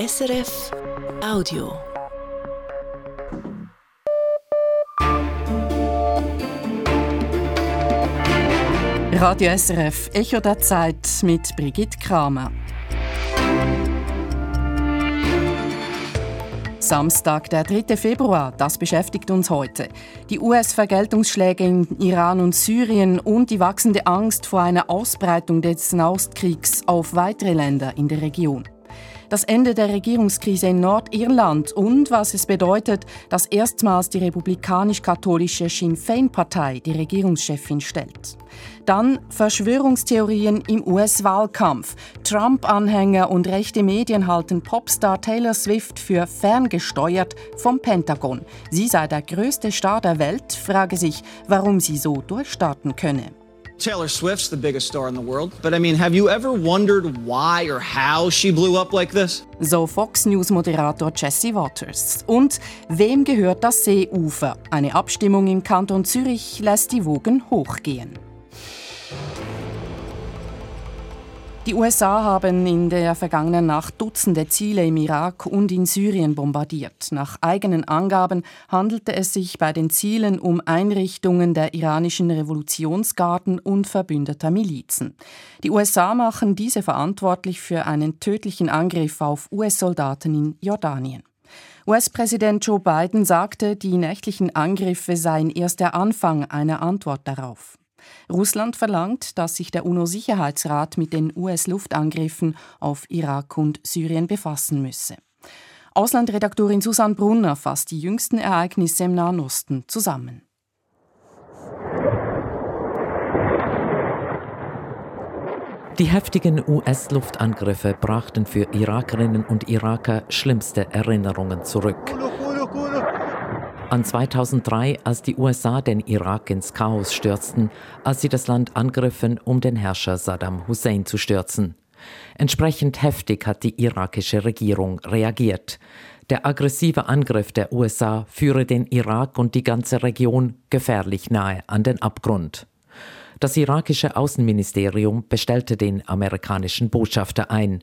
SRF Audio. Radio SRF Echo der Zeit mit Brigitte Kramer. Samstag, der 3. Februar, das beschäftigt uns heute. Die US-Vergeltungsschläge in Iran und Syrien und die wachsende Angst vor einer Ausbreitung des Nahostkriegs auf weitere Länder in der Region das Ende der Regierungskrise in Nordirland und was es bedeutet, dass erstmals die republikanisch-katholische Sinn Féin-Partei die Regierungschefin stellt. Dann Verschwörungstheorien im US-Wahlkampf. Trump-Anhänger und rechte Medien halten Popstar Taylor Swift für ferngesteuert vom Pentagon. Sie sei der größte Star der Welt, frage sich, warum sie so durchstarten könne. Taylor Swift's the biggest star in the world, but I mean, have you ever wondered why or how she blew up like this? So Fox News Moderator Jesse Waters. Und wem gehört das Seeufer? Eine Abstimmung im Kanton Zürich lässt die Wogen hochgehen. Die USA haben in der vergangenen Nacht Dutzende Ziele im Irak und in Syrien bombardiert. Nach eigenen Angaben handelte es sich bei den Zielen um Einrichtungen der iranischen Revolutionsgarden und verbündeter Milizen. Die USA machen diese verantwortlich für einen tödlichen Angriff auf US-Soldaten in Jordanien. US-Präsident Joe Biden sagte, die nächtlichen Angriffe seien erst der Anfang einer Antwort darauf. Russland verlangt, dass sich der UNO-Sicherheitsrat mit den US-Luftangriffen auf Irak und Syrien befassen müsse. Auslandredaktorin Susanne Brunner fasst die jüngsten Ereignisse im Nahen Osten zusammen. Die heftigen US-Luftangriffe brachten für Irakerinnen und Iraker schlimmste Erinnerungen zurück an 2003, als die USA den Irak ins Chaos stürzten, als sie das Land angriffen, um den Herrscher Saddam Hussein zu stürzen. Entsprechend heftig hat die irakische Regierung reagiert. Der aggressive Angriff der USA führe den Irak und die ganze Region gefährlich nahe an den Abgrund. Das irakische Außenministerium bestellte den amerikanischen Botschafter ein.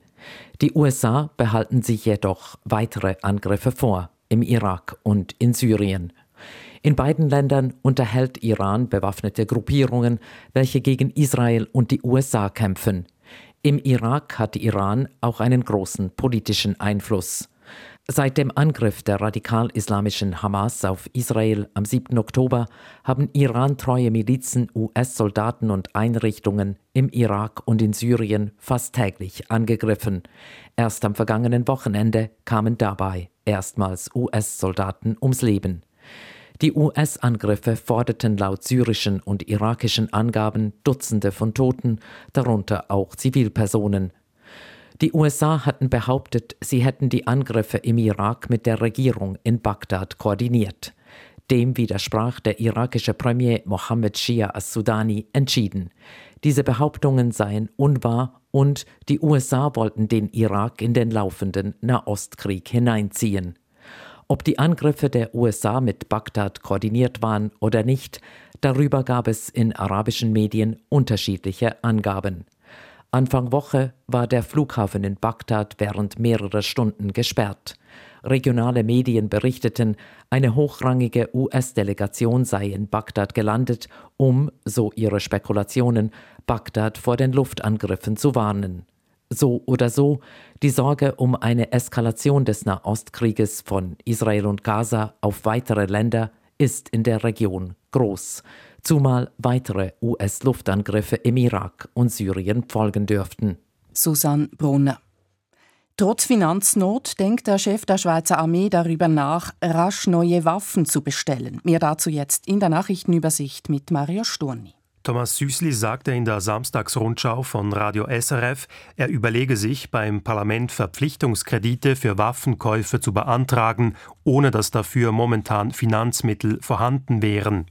Die USA behalten sich jedoch weitere Angriffe vor im Irak und in Syrien. In beiden Ländern unterhält Iran bewaffnete Gruppierungen, welche gegen Israel und die USA kämpfen. Im Irak hat Iran auch einen großen politischen Einfluss. Seit dem Angriff der radikal-islamischen Hamas auf Israel am 7. Oktober haben Iran-treue Milizen US-Soldaten und Einrichtungen im Irak und in Syrien fast täglich angegriffen. Erst am vergangenen Wochenende kamen dabei erstmals US-Soldaten ums Leben. Die US-Angriffe forderten laut syrischen und irakischen Angaben Dutzende von Toten, darunter auch Zivilpersonen. Die USA hatten behauptet, sie hätten die Angriffe im Irak mit der Regierung in Bagdad koordiniert. Dem widersprach der irakische Premier Mohammed Shia as-Sudani entschieden. Diese Behauptungen seien unwahr und die USA wollten den Irak in den laufenden Nahostkrieg hineinziehen. Ob die Angriffe der USA mit Bagdad koordiniert waren oder nicht, darüber gab es in arabischen Medien unterschiedliche Angaben. Anfang Woche war der Flughafen in Bagdad während mehrerer Stunden gesperrt. Regionale Medien berichteten, eine hochrangige US-Delegation sei in Bagdad gelandet, um, so ihre Spekulationen, Bagdad vor den Luftangriffen zu warnen. So oder so, die Sorge um eine Eskalation des Nahostkrieges von Israel und Gaza auf weitere Länder ist in der Region groß zumal weitere US-Luftangriffe im Irak und Syrien folgen dürften. Susanne Brunner. Trotz Finanznot denkt der Chef der Schweizer Armee darüber nach, rasch neue Waffen zu bestellen. Mehr dazu jetzt in der Nachrichtenübersicht mit Mario Sturni. Thomas Süßli sagte in der Samstagsrundschau von Radio SRF, er überlege sich, beim Parlament Verpflichtungskredite für Waffenkäufe zu beantragen, ohne dass dafür momentan Finanzmittel vorhanden wären.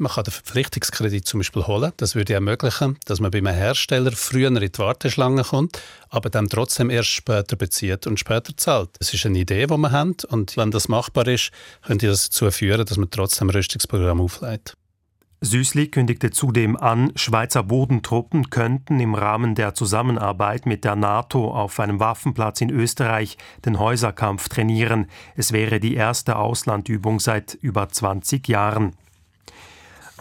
Man kann den Verpflichtungskredit zum Beispiel holen. Das würde ermöglichen, dass man bei einem Hersteller früher in die Warteschlange kommt, aber dann trotzdem erst später bezieht und später zahlt. Das ist eine Idee, die wir haben und wenn das machbar ist, könnte das dazu führen, dass man trotzdem ein Rüstungsprogramm auflegt. Süßli kündigte zudem an, Schweizer Bodentruppen könnten im Rahmen der Zusammenarbeit mit der NATO auf einem Waffenplatz in Österreich den Häuserkampf trainieren. Es wäre die erste Auslandübung seit über 20 Jahren.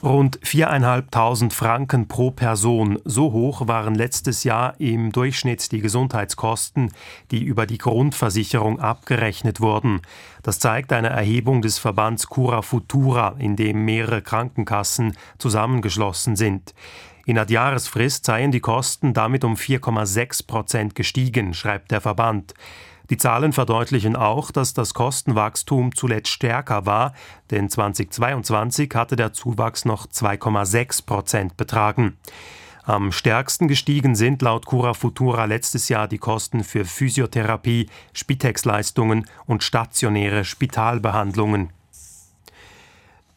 Rund 4.500 Franken pro Person. So hoch waren letztes Jahr im Durchschnitt die Gesundheitskosten, die über die Grundversicherung abgerechnet wurden. Das zeigt eine Erhebung des Verbands Cura Futura, in dem mehrere Krankenkassen zusammengeschlossen sind. In Jahresfrist seien die Kosten damit um 4,6 Prozent gestiegen, schreibt der Verband. Die Zahlen verdeutlichen auch, dass das Kostenwachstum zuletzt stärker war, denn 2022 hatte der Zuwachs noch 2,6 Prozent betragen. Am stärksten gestiegen sind laut Cura Futura letztes Jahr die Kosten für Physiotherapie, Spitex-Leistungen und stationäre Spitalbehandlungen.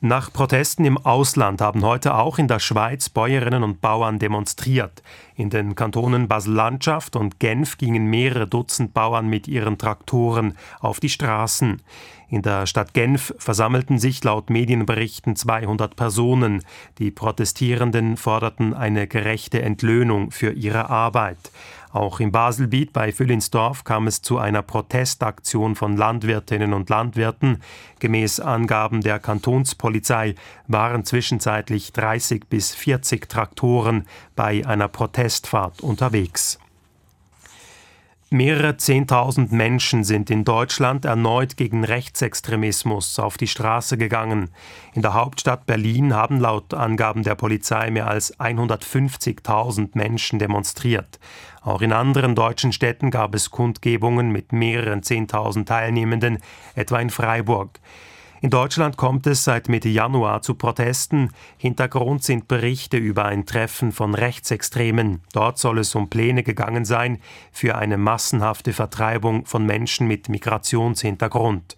Nach Protesten im Ausland haben heute auch in der Schweiz Bäuerinnen und Bauern demonstriert. In den Kantonen Basel-Landschaft und Genf gingen mehrere Dutzend Bauern mit ihren Traktoren auf die Straßen. In der Stadt Genf versammelten sich laut Medienberichten 200 Personen. Die Protestierenden forderten eine gerechte Entlöhnung für ihre Arbeit. Auch im Baselbiet bei Füllinsdorf kam es zu einer Protestaktion von Landwirtinnen und Landwirten. Gemäß Angaben der Kantonspolizei waren zwischenzeitlich 30 bis 40 Traktoren bei einer Protestfahrt unterwegs. Mehrere Zehntausend Menschen sind in Deutschland erneut gegen Rechtsextremismus auf die Straße gegangen. In der Hauptstadt Berlin haben laut Angaben der Polizei mehr als 150.000 Menschen demonstriert. Auch in anderen deutschen Städten gab es Kundgebungen mit mehreren Zehntausend Teilnehmenden, etwa in Freiburg. In Deutschland kommt es seit Mitte Januar zu Protesten. Hintergrund sind Berichte über ein Treffen von Rechtsextremen. Dort soll es um Pläne gegangen sein für eine massenhafte Vertreibung von Menschen mit Migrationshintergrund.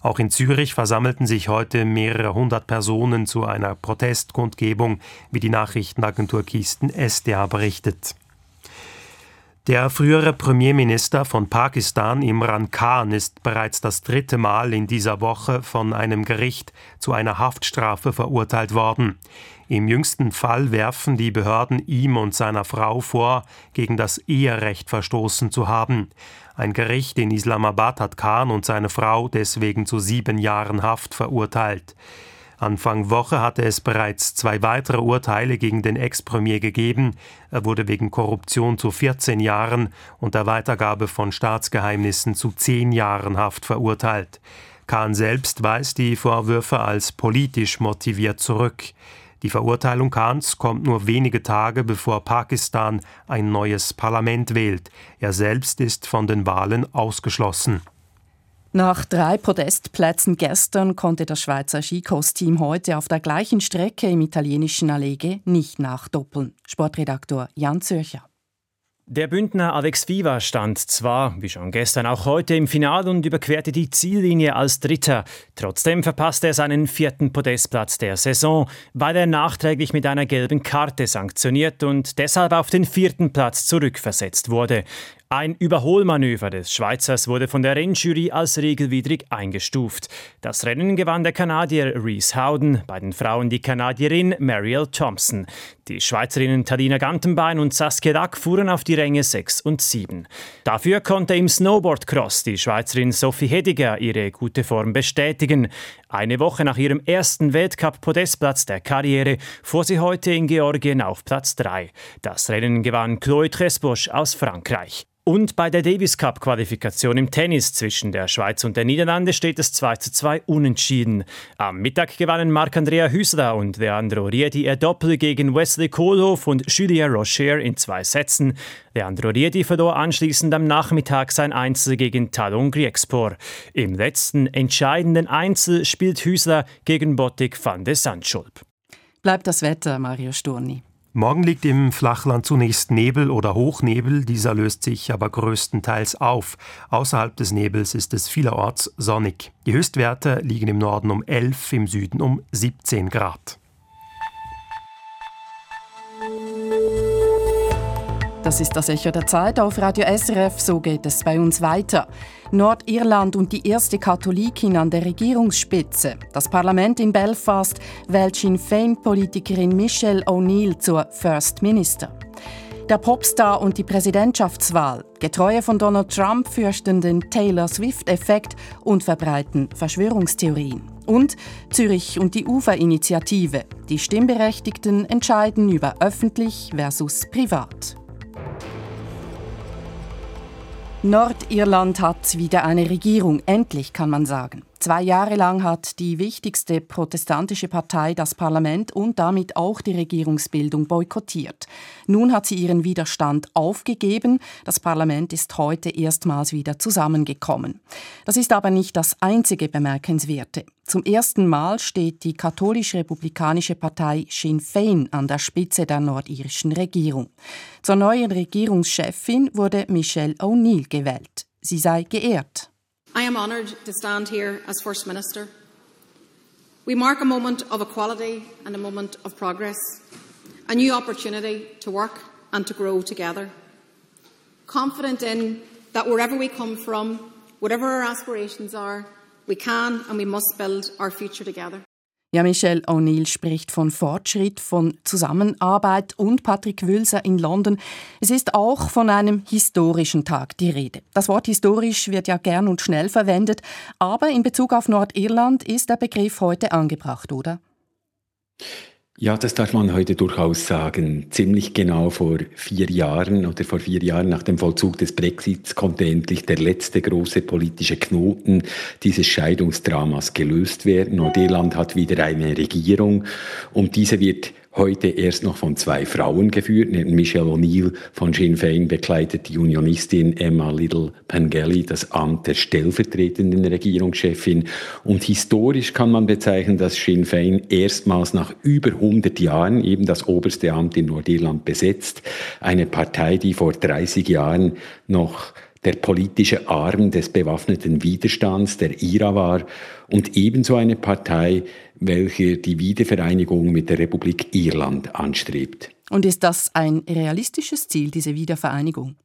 Auch in Zürich versammelten sich heute mehrere hundert Personen zu einer Protestkundgebung, wie die Nachrichtenagentur Kisten SDA berichtet. Der frühere Premierminister von Pakistan, Imran Khan, ist bereits das dritte Mal in dieser Woche von einem Gericht zu einer Haftstrafe verurteilt worden. Im jüngsten Fall werfen die Behörden ihm und seiner Frau vor, gegen das Eherecht verstoßen zu haben. Ein Gericht in Islamabad hat Khan und seine Frau deswegen zu sieben Jahren Haft verurteilt. Anfang Woche hatte es bereits zwei weitere Urteile gegen den Ex-Premier gegeben. Er wurde wegen Korruption zu 14 Jahren und der Weitergabe von Staatsgeheimnissen zu 10 Jahren Haft verurteilt. Kahn selbst weist die Vorwürfe als politisch motiviert zurück. Die Verurteilung Kahns kommt nur wenige Tage bevor Pakistan ein neues Parlament wählt. Er selbst ist von den Wahlen ausgeschlossen. Nach drei Podestplätzen gestern konnte das Schweizer Skikurs-Team heute auf der gleichen Strecke im italienischen Allege nicht nachdoppeln. Sportredaktor Jan Zürcher. Der Bündner Alex Viva stand zwar, wie schon gestern, auch heute im Finale und überquerte die Ziellinie als Dritter. Trotzdem verpasste er seinen vierten Podestplatz der Saison, weil er nachträglich mit einer gelben Karte sanktioniert und deshalb auf den vierten Platz zurückversetzt wurde. Ein Überholmanöver des Schweizers wurde von der Rennjury als regelwidrig eingestuft. Das Rennen gewann der Kanadier Reese Howden, bei den Frauen die Kanadierin Marielle Thompson. Die Schweizerinnen Talina Gantenbein und Saskia Dack fuhren auf die Ränge 6 und 7. Dafür konnte im Snowboardcross die Schweizerin Sophie Hediger ihre gute Form bestätigen. Eine Woche nach ihrem ersten Weltcup-Podestplatz der Karriere fuhr sie heute in Georgien auf Platz 3. Das Rennen gewann Chloe Tresbosch aus Frankreich. Und bei der Davis Cup Qualifikation im Tennis zwischen der Schweiz und der Niederlande steht es 2 zu 2 unentschieden. Am Mittag gewannen Marc-Andrea Hüsler und Leandro Riedi ihr Doppel gegen Wesley Kohlhoff und Julia Rocher in zwei Sätzen. Leandro Riedi verlor anschließend am Nachmittag sein Einzel gegen Talon Griexpor. Im letzten entscheidenden Einzel spielt Hüsler gegen Bottig van de Sandschulp. Bleibt das Wetter, Mario Sturni. Morgen liegt im Flachland zunächst Nebel oder Hochnebel, dieser löst sich aber größtenteils auf. Außerhalb des Nebels ist es vielerorts sonnig. Die Höchstwerte liegen im Norden um 11, im Süden um 17 Grad. Das ist das Echo der Zeit auf Radio SRF, so geht es bei uns weiter. Nordirland und die erste Katholikin an der Regierungsspitze. Das Parlament in Belfast wählt Sinn Féin-Politikerin Michelle O'Neill zur First Minister. Der Popstar und die Präsidentschaftswahl. Getreue von Donald Trump fürchten den Taylor Swift-Effekt und verbreiten Verschwörungstheorien. Und Zürich und die Uferinitiative. Die Stimmberechtigten entscheiden über öffentlich versus privat. Nordirland hat wieder eine Regierung, endlich kann man sagen. Zwei Jahre lang hat die wichtigste protestantische Partei das Parlament und damit auch die Regierungsbildung boykottiert. Nun hat sie ihren Widerstand aufgegeben. Das Parlament ist heute erstmals wieder zusammengekommen. Das ist aber nicht das einzige Bemerkenswerte. Zum ersten Mal steht die katholisch-republikanische Partei Sinn Féin an der Spitze der nordirischen Regierung. Zur neuen Regierungschefin wurde Michelle O'Neill gewählt. Sie sei geehrt. I am honoured to stand here as First Minister. We mark a moment of equality and a moment of progress, a new opportunity to work and to grow together. Confident in that wherever we come from, whatever our aspirations are, we can and we must build our future together. Ja, Michelle O'Neill spricht von Fortschritt, von Zusammenarbeit und Patrick Wülser in London. Es ist auch von einem historischen Tag die Rede. Das Wort historisch wird ja gern und schnell verwendet, aber in Bezug auf Nordirland ist der Begriff heute angebracht, oder? Ja, das darf man heute durchaus sagen. Ziemlich genau vor vier Jahren oder vor vier Jahren nach dem Vollzug des Brexits konnte endlich der letzte große politische Knoten dieses Scheidungsdramas gelöst werden. Nordirland hat wieder eine Regierung und diese wird heute erst noch von zwei Frauen geführt. Michelle O'Neill von Sinn Féin bekleidet die Unionistin Emma Little Pengelly das Amt der stellvertretenden Regierungschefin. Und historisch kann man bezeichnen, dass Sinn Féin erstmals nach über 100 Jahren eben das oberste Amt in Nordirland besetzt. Eine Partei, die vor 30 Jahren noch der politische Arm des bewaffneten Widerstands, der IRA war, und ebenso eine Partei, welche die Wiedervereinigung mit der Republik Irland anstrebt. Und ist das ein realistisches Ziel, diese Wiedervereinigung?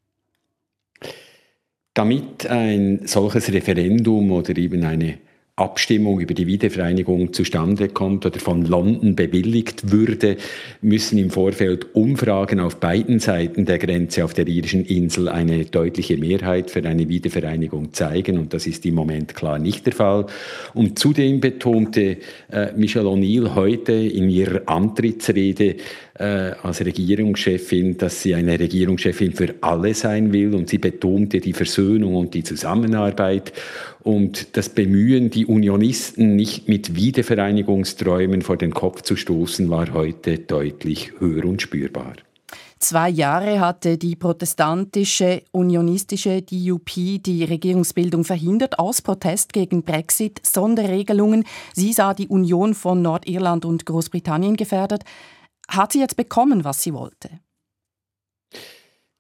Damit ein solches Referendum oder eben eine Abstimmung über die Wiedervereinigung zustande kommt oder von London bewilligt würde, müssen im Vorfeld Umfragen auf beiden Seiten der Grenze auf der irischen Insel eine deutliche Mehrheit für eine Wiedervereinigung zeigen. Und das ist im Moment klar nicht der Fall. Und zudem betonte äh, Michelle O'Neill heute in ihrer Antrittsrede, äh, als Regierungschefin, dass sie eine Regierungschefin für alle sein will und sie betonte die Versöhnung und die Zusammenarbeit und das Bemühen, die Unionisten nicht mit Wiedervereinigungsträumen vor den Kopf zu stoßen, war heute deutlich höher und spürbar. Zwei Jahre hatte die protestantische unionistische DUP die Regierungsbildung verhindert aus Protest gegen Brexit, Sonderregelungen. Sie sah die Union von Nordirland und Großbritannien gefährdet. Hat sie jetzt bekommen, was sie wollte?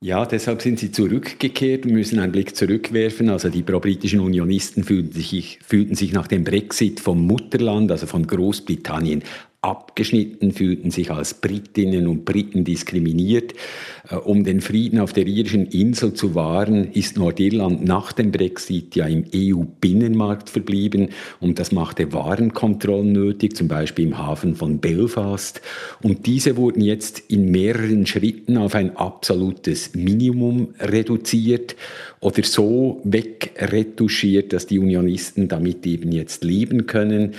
Ja, deshalb sind sie zurückgekehrt und müssen einen Blick zurückwerfen. Also die pro-britischen Unionisten fühlten sich, fühlten sich nach dem Brexit vom Mutterland, also von Großbritannien, abgeschnitten, fühlten sich als Britinnen und Briten diskriminiert. Äh, um den Frieden auf der irischen Insel zu wahren, ist Nordirland nach dem Brexit ja im EU-Binnenmarkt verblieben und das machte Warenkontrollen nötig, zum Beispiel im Hafen von Belfast. Und diese wurden jetzt in mehreren Schritten auf ein absolutes Minimum reduziert oder so wegretuschiert, dass die Unionisten damit eben jetzt leben können.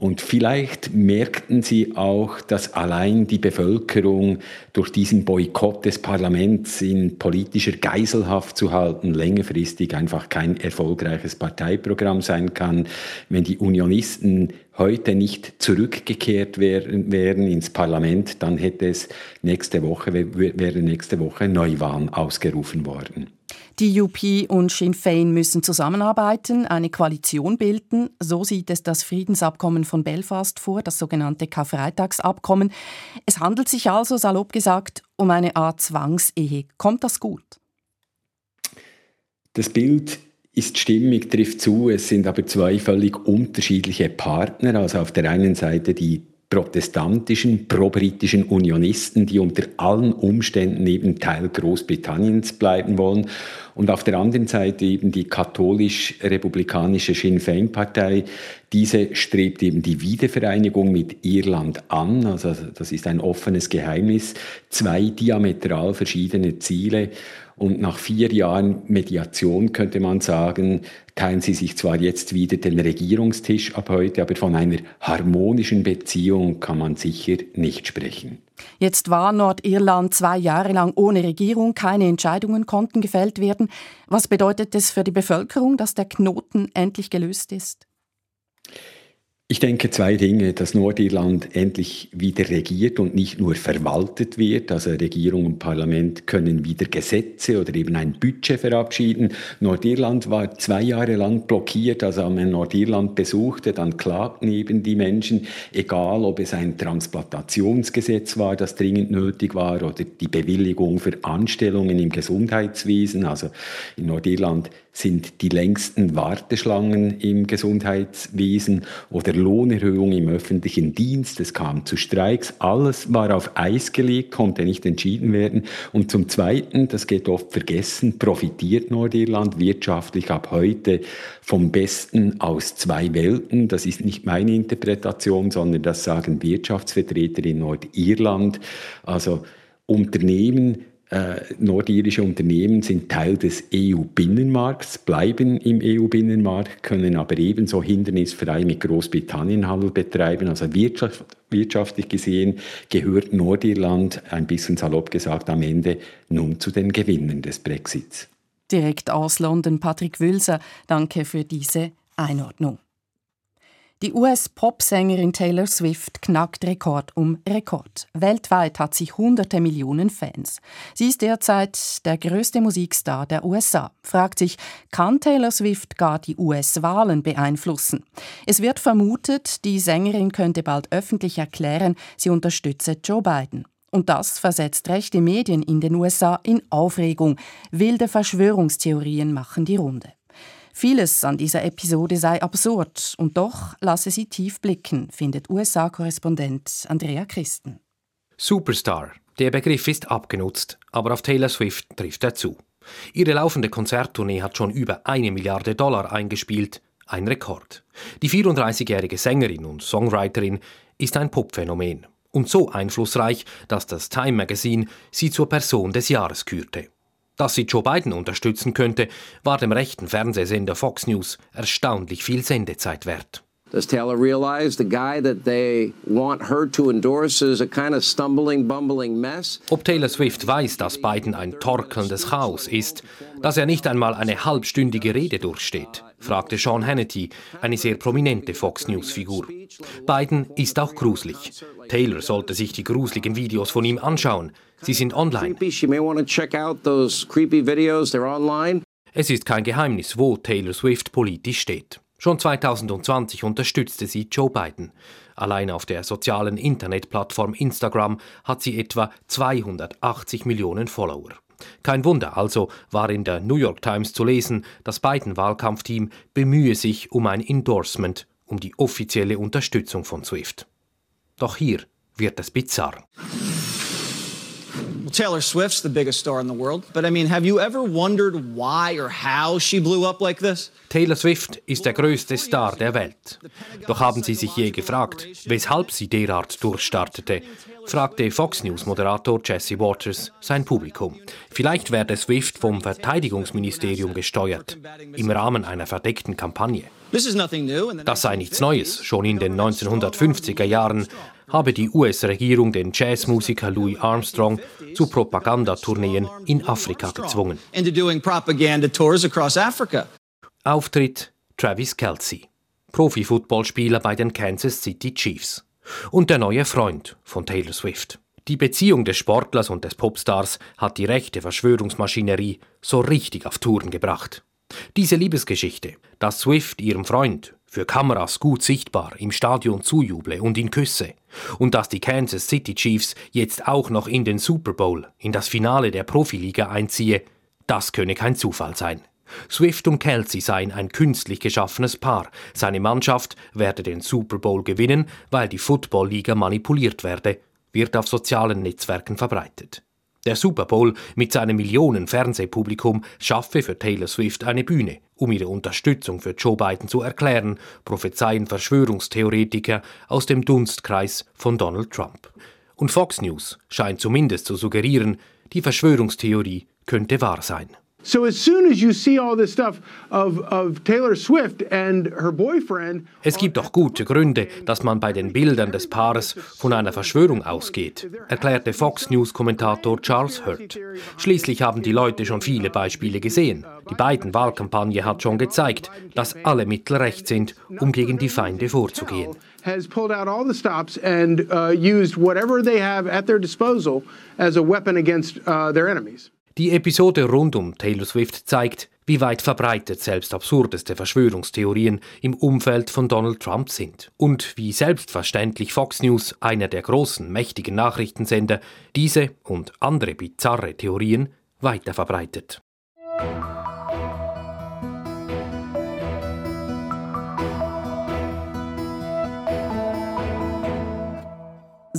Und vielleicht merkten sie auch, dass allein die Bevölkerung durch diesen Boykott des Parlaments in politischer Geiselhaft zu halten, längerfristig einfach kein erfolgreiches Parteiprogramm sein kann. Wenn die Unionisten heute nicht zurückgekehrt wären, wären ins Parlament, dann hätte es nächste Woche, wäre nächste Woche Neuwahlen ausgerufen worden. Die UP und Sinn Fein müssen zusammenarbeiten, eine Koalition bilden. So sieht es das Friedensabkommen von Belfast vor, das sogenannte Karfreitagsabkommen. Es handelt sich also, salopp gesagt, um eine Art Zwangsehe. Kommt das gut? Das Bild ist stimmig, trifft zu. Es sind aber zwei völlig unterschiedliche Partner. Also auf der einen Seite die protestantischen, pro-britischen Unionisten, die unter allen Umständen eben Teil Großbritanniens bleiben wollen. Und auf der anderen Seite eben die katholisch-republikanische Sinn Féin-Partei. Diese strebt eben die Wiedervereinigung mit Irland an. Also das ist ein offenes Geheimnis. Zwei diametral verschiedene Ziele. Und nach vier Jahren Mediation könnte man sagen, teilen sie sich zwar jetzt wieder den Regierungstisch ab heute, aber von einer harmonischen Beziehung kann man sicher nicht sprechen. Jetzt war Nordirland zwei Jahre lang ohne Regierung, keine Entscheidungen konnten gefällt werden. Was bedeutet es für die Bevölkerung, dass der Knoten endlich gelöst ist? Ich denke zwei Dinge, dass Nordirland endlich wieder regiert und nicht nur verwaltet wird. Also Regierung und Parlament können wieder Gesetze oder eben ein Budget verabschieden. Nordirland war zwei Jahre lang blockiert. Also wenn man Nordirland besuchte, dann klagten eben die Menschen, egal ob es ein Transplantationsgesetz war, das dringend nötig war, oder die Bewilligung für Anstellungen im Gesundheitswesen. Also in Nordirland sind die längsten Warteschlangen im Gesundheitswesen oder Lohnerhöhung im öffentlichen Dienst. Es kam zu Streiks. Alles war auf Eis gelegt, konnte nicht entschieden werden. Und zum Zweiten, das geht oft vergessen, profitiert Nordirland wirtschaftlich ab heute vom Besten aus zwei Welten. Das ist nicht meine Interpretation, sondern das sagen Wirtschaftsvertreter in Nordirland. Also Unternehmen, äh, nordirische Unternehmen sind Teil des EU-Binnenmarkts, bleiben im EU-Binnenmarkt, können aber ebenso hindernisfrei mit Großbritannien Handel betreiben. Also wirtschaft, wirtschaftlich gesehen gehört Nordirland, ein bisschen salopp gesagt, am Ende nun zu den Gewinnern des Brexits. Direkt aus London, Patrick Wülser, danke für diese Einordnung. Die US-Popsängerin Taylor Swift knackt Rekord um Rekord. Weltweit hat sie hunderte Millionen Fans. Sie ist derzeit der größte Musikstar der USA. Fragt sich, kann Taylor Swift gar die US-Wahlen beeinflussen? Es wird vermutet, die Sängerin könnte bald öffentlich erklären, sie unterstütze Joe Biden. Und das versetzt rechte Medien in den USA in Aufregung. Wilde Verschwörungstheorien machen die Runde. Vieles an dieser Episode sei absurd und doch lasse sie tief blicken, findet USA-Korrespondent Andrea Christen. Superstar. Der Begriff ist abgenutzt, aber auf Taylor Swift trifft er zu. Ihre laufende Konzerttournee hat schon über eine Milliarde Dollar eingespielt, ein Rekord. Die 34-jährige Sängerin und Songwriterin ist ein Popphänomen und so einflussreich, dass das Time Magazine sie zur Person des Jahres kürte. Dass sie Joe Biden unterstützen könnte, war dem rechten Fernsehsender Fox News erstaunlich viel Sendezeit wert. Does Taylor realize the guy that they want her to endorse is a kind of stumbling, bumbling mess? Ob Taylor Swift weiß, dass Biden ein torkelndes Chaos ist, dass er nicht einmal eine halbstündige Rede durchsteht, fragte Sean Hannity, eine sehr prominente Fox News-Figur. Biden ist auch gruselig. Taylor sollte sich die gruseligen Videos von ihm anschauen. Sie sind online. Es ist kein Geheimnis, wo Taylor Swift politisch steht. Schon 2020 unterstützte sie Joe Biden. Allein auf der sozialen Internetplattform Instagram hat sie etwa 280 Millionen Follower. Kein Wunder also war in der New York Times zu lesen, das Biden-Wahlkampfteam bemühe sich um ein Endorsement, um die offizielle Unterstützung von Swift. Doch hier wird es bizarr. Well, Taylor Swift's the biggest star in the world, but I mean, have you ever wondered why or how she blew up like this? Taylor Swift ist der größte Star der Welt. Doch haben Sie sich je gefragt, weshalb sie derart durchstartete? fragte Fox News-Moderator Jesse Waters sein Publikum. Vielleicht werde Swift vom Verteidigungsministerium gesteuert, im Rahmen einer verdeckten Kampagne. Das sei nichts Neues. Schon in den 1950er Jahren habe die US-Regierung den Jazzmusiker Louis Armstrong zu Propagandatourneen in Afrika gezwungen. Auftritt Travis Kelsey, Profi-Footballspieler bei den Kansas City Chiefs und der neue Freund von Taylor Swift. Die Beziehung des Sportlers und des Popstars hat die rechte Verschwörungsmaschinerie so richtig auf Touren gebracht. Diese Liebesgeschichte, dass Swift ihrem Freund für Kameras gut sichtbar im Stadion zujuble und ihn küsse, und dass die Kansas City Chiefs jetzt auch noch in den Super Bowl, in das Finale der Profiliga einziehe, das könne kein Zufall sein. Swift und Kelsey seien ein künstlich geschaffenes Paar. Seine Mannschaft werde den Super Bowl gewinnen, weil die Football-Liga manipuliert werde, wird auf sozialen Netzwerken verbreitet. Der Super Bowl mit seinem Millionen Fernsehpublikum schaffe für Taylor Swift eine Bühne, um ihre Unterstützung für Joe Biden zu erklären, prophezeien Verschwörungstheoretiker aus dem Dunstkreis von Donald Trump. Und Fox News scheint zumindest zu suggerieren, die Verschwörungstheorie könnte wahr sein. So as soon as you see all this stuff of, of Taylor Swift and her boyfriend. Es gibt doch gute Gründe, dass man bei den Bildern des Paares von einer Verschwörung ausgeht, erklärte Fox News Kommentator Charles Hurt. Schließlich haben die Leute schon viele Beispiele gesehen. Die beiden Wahlkampagne hat schon gezeigt, dass alle Mittel recht sind, um gegen die Feinde vorzugehen. Has pulled out all the stops and uh, used whatever they have at their disposal as a weapon against uh, their enemies. Die Episode rund um Taylor Swift zeigt, wie weit verbreitet selbst absurdeste Verschwörungstheorien im Umfeld von Donald Trump sind und wie selbstverständlich Fox News, einer der großen, mächtigen Nachrichtensender, diese und andere bizarre Theorien weiter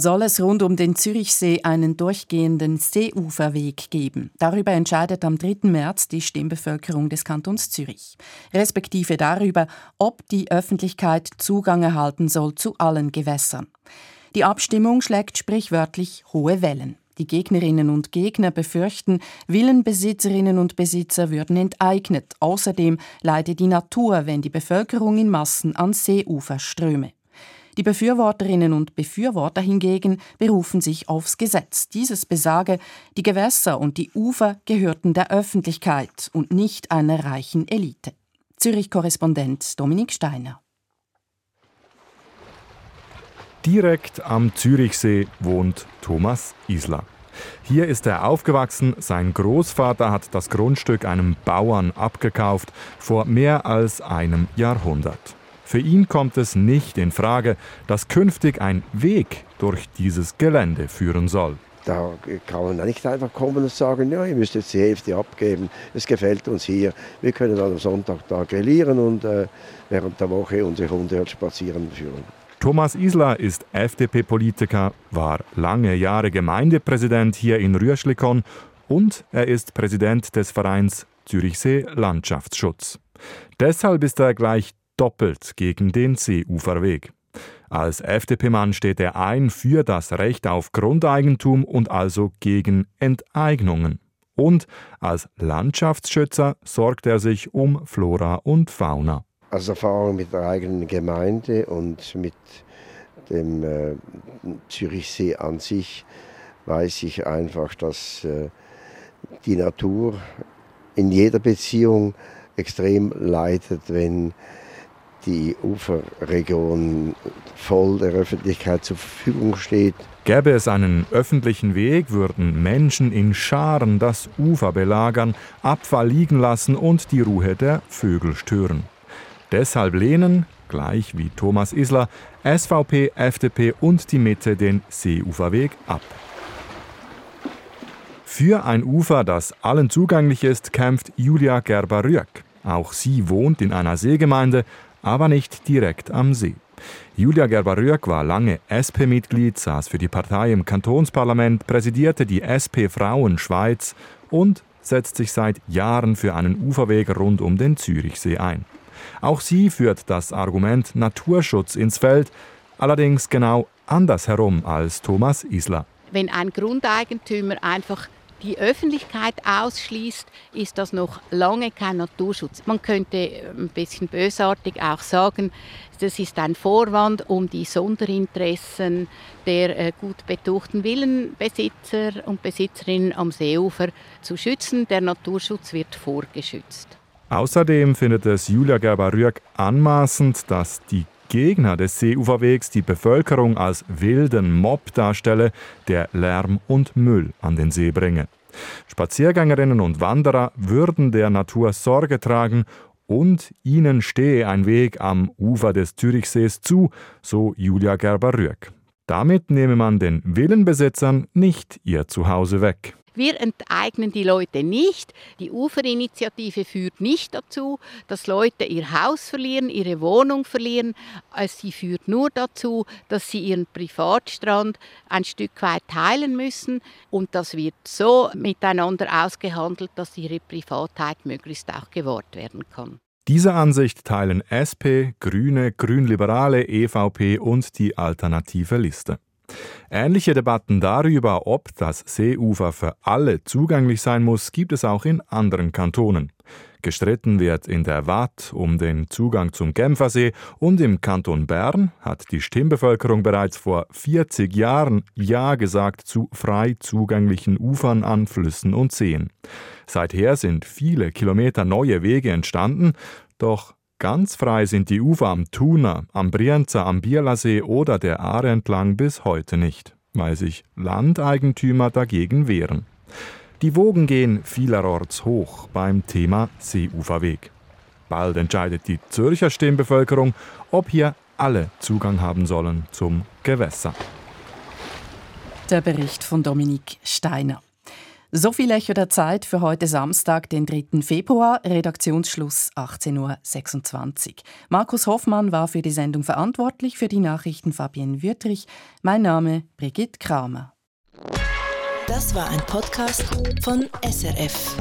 soll es rund um den Zürichsee einen durchgehenden Seeuferweg geben. Darüber entscheidet am 3. März die Stimmbevölkerung des Kantons Zürich, respektive darüber, ob die Öffentlichkeit Zugang erhalten soll zu allen Gewässern. Die Abstimmung schlägt sprichwörtlich hohe Wellen. Die Gegnerinnen und Gegner befürchten, Villenbesitzerinnen und Besitzer würden enteignet. Außerdem leide die Natur, wenn die Bevölkerung in Massen ans Seeufer ströme. Die Befürworterinnen und Befürworter hingegen berufen sich aufs Gesetz. Dieses besage, die Gewässer und die Ufer gehörten der Öffentlichkeit und nicht einer reichen Elite. Zürich-Korrespondent Dominik Steiner. Direkt am Zürichsee wohnt Thomas Isler. Hier ist er aufgewachsen. Sein Großvater hat das Grundstück einem Bauern abgekauft vor mehr als einem Jahrhundert. Für ihn kommt es nicht in Frage, dass künftig ein Weg durch dieses Gelände führen soll. Da kann man nicht einfach kommen und sagen, ja, ihr müsst jetzt die Hälfte abgeben, es gefällt uns hier. Wir können am Sonntag da grillieren und äh, während der Woche unsere Hunde halt spazieren führen. Thomas Isler ist FDP-Politiker, war lange Jahre Gemeindepräsident hier in Rüschlikon und er ist Präsident des Vereins Zürichsee Landschaftsschutz. Deshalb ist er gleich doppelt gegen den Seeuferweg. Als FDP-Mann steht er ein für das Recht auf Grundeigentum und also gegen Enteignungen. Und als Landschaftsschützer sorgt er sich um Flora und Fauna. Als Erfahrung mit der eigenen Gemeinde und mit dem äh, Zürichsee an sich weiß ich einfach, dass äh, die Natur in jeder Beziehung extrem leidet, wenn die Uferregion voll der Öffentlichkeit zur Verfügung steht. Gäbe es einen öffentlichen Weg, würden Menschen in Scharen das Ufer belagern, Abfall liegen lassen und die Ruhe der Vögel stören. Deshalb lehnen, gleich wie Thomas Isler, SVP, FDP und die Mitte den Seeuferweg ab. Für ein Ufer, das allen zugänglich ist, kämpft Julia Gerber-Rück. Auch sie wohnt in einer Seegemeinde aber nicht direkt am See. Julia Gerber-Rüegg war lange SP-Mitglied, saß für die Partei im Kantonsparlament, präsidierte die SP Frauen Schweiz und setzt sich seit Jahren für einen Uferweg rund um den Zürichsee ein. Auch sie führt das Argument Naturschutz ins Feld, allerdings genau andersherum als Thomas Isler. Wenn ein Grundeigentümer einfach die Öffentlichkeit ausschließt, ist das noch lange kein Naturschutz. Man könnte ein bisschen bösartig auch sagen, das ist ein Vorwand, um die Sonderinteressen der äh, gut betuchten Villenbesitzer und Besitzerinnen am Seeufer zu schützen. Der Naturschutz wird vorgeschützt. Außerdem findet es Julia Gerber-Rüegg anmaßend, dass die Gegner des Seeuferwegs die Bevölkerung als wilden Mob darstelle, der Lärm und Müll an den See bringe. Spaziergängerinnen und Wanderer würden der Natur Sorge tragen und ihnen stehe ein Weg am Ufer des Zürichsees zu, so Julia Gerber-Rüegg. Damit nehme man den Villenbesitzern nicht ihr Zuhause weg. Wir enteignen die Leute nicht. Die Uferinitiative führt nicht dazu, dass Leute ihr Haus verlieren, ihre Wohnung verlieren. Äh, sie führt nur dazu, dass sie ihren Privatstrand ein Stück weit teilen müssen. Und das wird so miteinander ausgehandelt, dass ihre Privatheit möglichst auch gewahrt werden kann. Diese Ansicht teilen SP, Grüne, Grünliberale, EVP und die Alternative Liste. Ähnliche Debatten darüber, ob das Seeufer für alle zugänglich sein muss, gibt es auch in anderen Kantonen. Gestritten wird in der Waadt um den Zugang zum Genfersee und im Kanton Bern hat die Stimmbevölkerung bereits vor 40 Jahren Ja gesagt zu frei zugänglichen Ufern an Flüssen und Seen. Seither sind viele Kilometer neue Wege entstanden, doch Ganz frei sind die Ufer am Thuner, am Brienzer, am Bierlersee oder der Aare entlang bis heute nicht, weil sich Landeigentümer dagegen wehren. Die Wogen gehen vielerorts hoch beim Thema Seeuferweg. Bald entscheidet die Zürcher Stimmbevölkerung, ob hier alle Zugang haben sollen zum Gewässer. Der Bericht von Dominik Steiner. So viel Echo der Zeit für heute Samstag, den 3. Februar, Redaktionsschluss 18.26 Uhr. Markus Hoffmann war für die Sendung verantwortlich, für die Nachrichten Fabienne Wüttrich. Mein Name Brigitte Kramer. Das war ein Podcast von SRF.